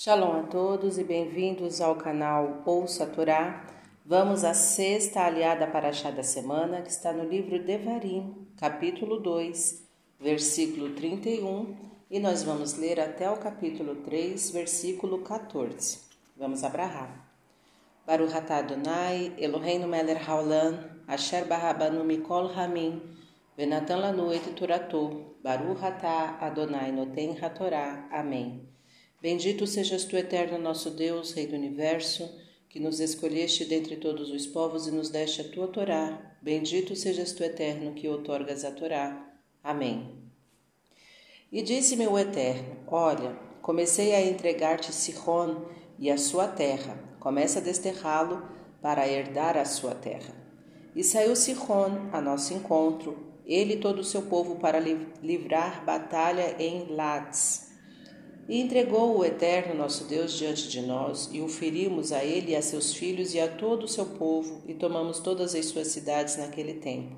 Shalom a todos e bem-vindos ao canal Ouça a Torá. Vamos à sexta aliada para a da semana, que está no livro Devarim, capítulo 2, versículo 31, e nós vamos ler até o capítulo 3, versículo 14. Vamos abrahar. Baruch atah Adonai, Eloheinu melech haolam, asher barabanu mikol hamim, venatan lanu et turatou, Baruch atah Adonai noten hatorá. Amém. Bendito sejas tu, eterno nosso Deus, Rei do universo, que nos escolheste dentre todos os povos e nos deste a tua Torá. Bendito sejas tu, eterno, que outorgas a Torá. Amém. E disse-me o Eterno: Olha, comecei a entregar-te Sihon e a sua terra. Começa a desterrá-lo para herdar a sua terra. E saiu Sihon a nosso encontro, ele e todo o seu povo, para livrar batalha em Lades e entregou o Eterno nosso Deus diante de nós, e o ferimos a ele e a seus filhos e a todo o seu povo, e tomamos todas as suas cidades naquele tempo.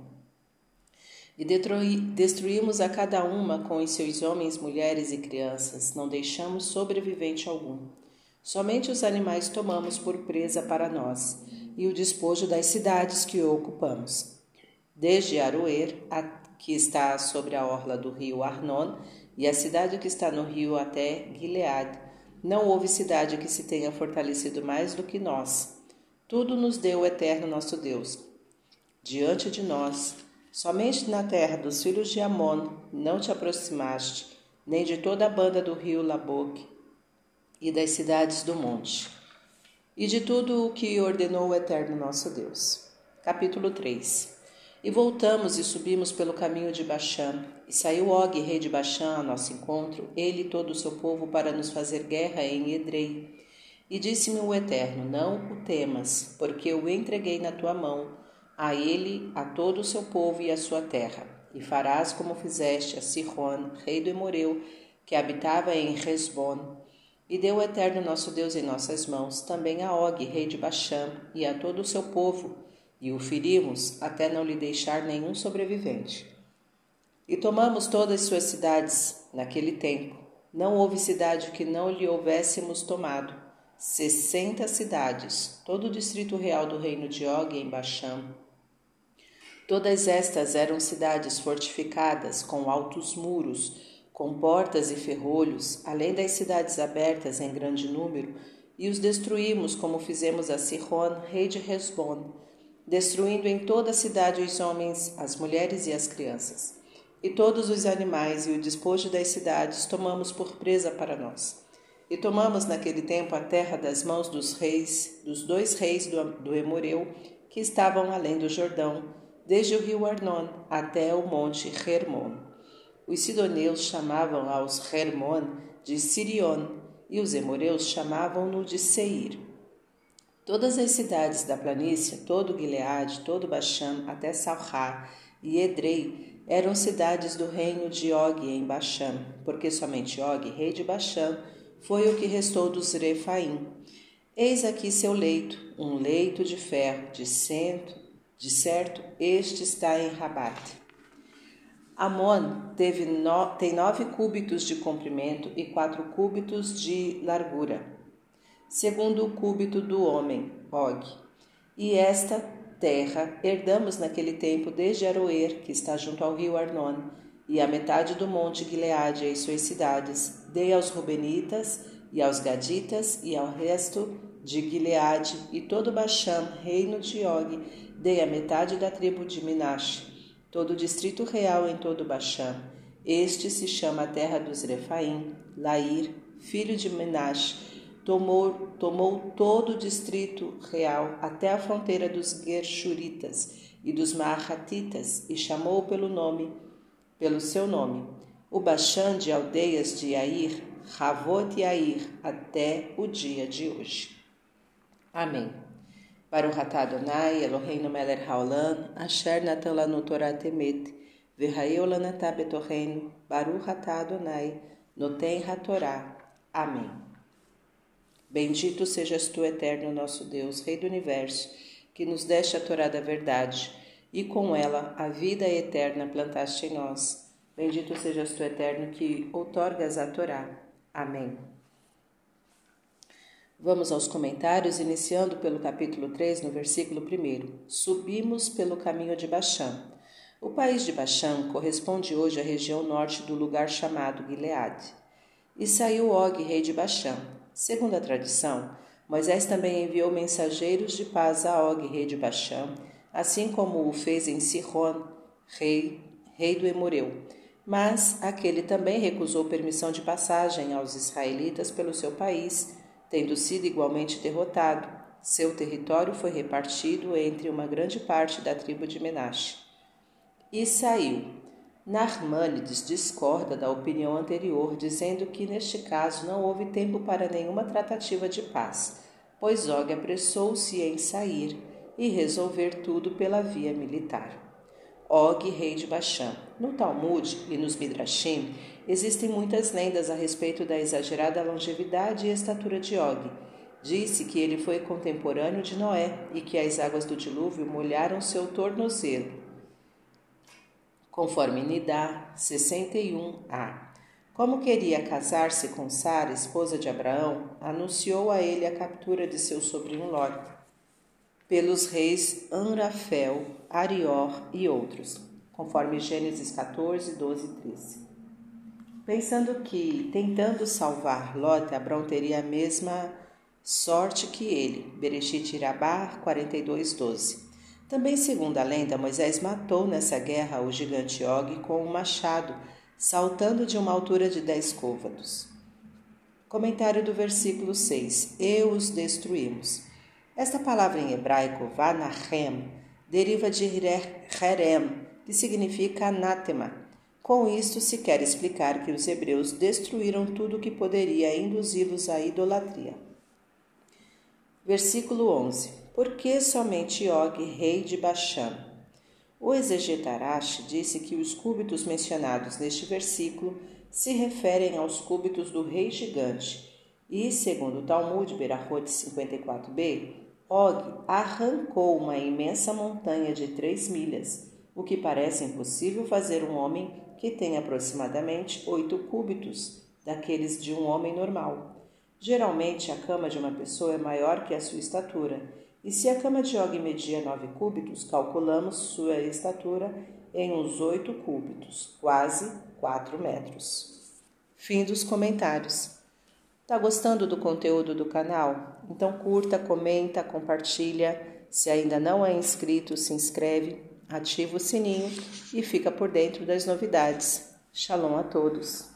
E destruímos a cada uma com os seus homens, mulheres e crianças, não deixamos sobrevivente algum. Somente os animais tomamos por presa para nós, e o despojo das cidades que ocupamos. Desde Aroer, que está sobre a orla do rio Arnon, e a cidade que está no rio até Gilead. Não houve cidade que se tenha fortalecido mais do que nós. Tudo nos deu o eterno nosso Deus. Diante de nós, somente na terra dos filhos de Amon não te aproximaste, nem de toda a banda do rio Laboque e das cidades do monte, e de tudo o que ordenou o eterno nosso Deus. Capítulo 3 e voltamos e subimos pelo caminho de Baixã. E saiu Og, rei de Baixã, ao nosso encontro, ele e todo o seu povo, para nos fazer guerra em Edrei. E disse-me o Eterno: Não o temas, porque eu o entreguei na tua mão, a ele, a todo o seu povo e a sua terra. E farás como fizeste a Sihon, rei do Emoreu, que habitava em Resbon. E deu o Eterno nosso Deus em nossas mãos, também a Og, rei de Baixã, e a todo o seu povo, e o ferimos até não lhe deixar nenhum sobrevivente. E tomamos todas suas cidades naquele tempo. Não houve cidade que não lhe houvéssemos tomado. Sessenta cidades, todo o distrito real do reino de Og em Baxã. Todas estas eram cidades fortificadas, com altos muros, com portas e ferrolhos, além das cidades abertas em grande número, e os destruímos como fizemos a Sihon, rei de Resbon, destruindo em toda a cidade os homens, as mulheres e as crianças. E todos os animais e o despojo das cidades tomamos por presa para nós. E tomamos naquele tempo a terra das mãos dos reis, dos dois reis do, do Emoreu, que estavam além do Jordão, desde o rio Arnon até o monte Hermon. Os sidoneus chamavam aos Hermon de Sirion, e os emoreus chamavam-no de Seir. Todas as cidades da planície, todo Gileade, todo Baxã, até Salhá e Edrei, eram cidades do reino de Og em Baxã, porque somente Og, rei de Baxã, foi o que restou dos Refaim. Eis aqui seu leito, um leito de ferro, de cento, de certo, este está em Rabate. Amon teve no, tem nove cúbitos de comprimento e quatro cúbitos de largura segundo o cúbito do homem, Og. E esta terra herdamos naquele tempo desde Aroer, que está junto ao rio Arnon, e a metade do monte Gileade e suas cidades, dei aos Rubenitas e aos Gaditas e ao resto de Gileade e todo Baxam, reino de Og, dei a metade da tribo de Minash, todo o distrito real em todo Baxam. Este se chama a terra dos Refaim, Lair, filho de Minash, tomou, tomou todo o distrito real até a fronteira dos Gershuritas e dos Maahatitas e chamou pelo nome, pelo seu nome, o Bashan de aldeias de Yair, Havot Yair, até o dia de hoje. Amém. Baruch atah Adonai, Eloheinu melech haolam, asher natan lanu Torah temet, v'hayeu lanatah betorreinu, Baruch atah Adonai, noten ha-Torah. Amém. Bendito sejas tu, eterno nosso Deus, Rei do universo, que nos deste a Torá da verdade, e com ela a vida eterna plantaste em nós. Bendito sejas tu, eterno, que outorgas a Torá. Amém. Vamos aos comentários, iniciando pelo capítulo 3, no versículo 1. Subimos pelo caminho de Baxã. O país de Baxã corresponde hoje à região norte do lugar chamado Gileade. E saiu Og, rei de Baxã. Segundo a tradição, Moisés também enviou mensageiros de paz a Og, rei de Baxã, assim como o fez em Sihon, rei, rei do Emoreu. Mas aquele também recusou permissão de passagem aos israelitas pelo seu país, tendo sido igualmente derrotado. Seu território foi repartido entre uma grande parte da tribo de Menashe e saiu. Narmânides discorda da opinião anterior, dizendo que neste caso não houve tempo para nenhuma tratativa de paz, pois Og apressou-se em sair e resolver tudo pela via militar. Og, rei de Baxã. No Talmud e nos Midrashim existem muitas lendas a respeito da exagerada longevidade e estatura de Og. Disse que ele foi contemporâneo de Noé e que as águas do dilúvio molharam seu tornozelo conforme Nidá 61a. Como queria casar-se com Sara, esposa de Abraão, anunciou a ele a captura de seu sobrinho Ló, pelos reis Anrafel, Arior e outros, conforme Gênesis 14, 12 e 13. Pensando que, tentando salvar Lot, Abraão teria a mesma sorte que ele, Bereshit Irabá 42, 12. Também, segundo a lenda, Moisés matou nessa guerra o gigante Og com um machado, saltando de uma altura de dez côvados. Comentário do versículo 6: E os destruímos. Esta palavra em hebraico, vanahem, deriva de herem, que significa anátema. Com isto se quer explicar que os hebreus destruíram tudo que poderia induzi-los à idolatria. Versículo 11: Por que somente Og, rei de Baxã? O exegetarash disse que os cúbitos mencionados neste versículo se referem aos cúbitos do rei gigante, e, segundo o Talmud Berahot 54b, Og arrancou uma imensa montanha de três milhas, o que parece impossível fazer um homem que tem aproximadamente oito cúbitos, daqueles de um homem normal. Geralmente, a cama de uma pessoa é maior que a sua estatura, e se a cama de Og media 9 cúbitos, calculamos sua estatura em uns 8 cúbitos, quase 4 metros. Fim dos comentários. Tá gostando do conteúdo do canal? Então curta, comenta, compartilha. Se ainda não é inscrito, se inscreve, ativa o sininho e fica por dentro das novidades. Shalom a todos!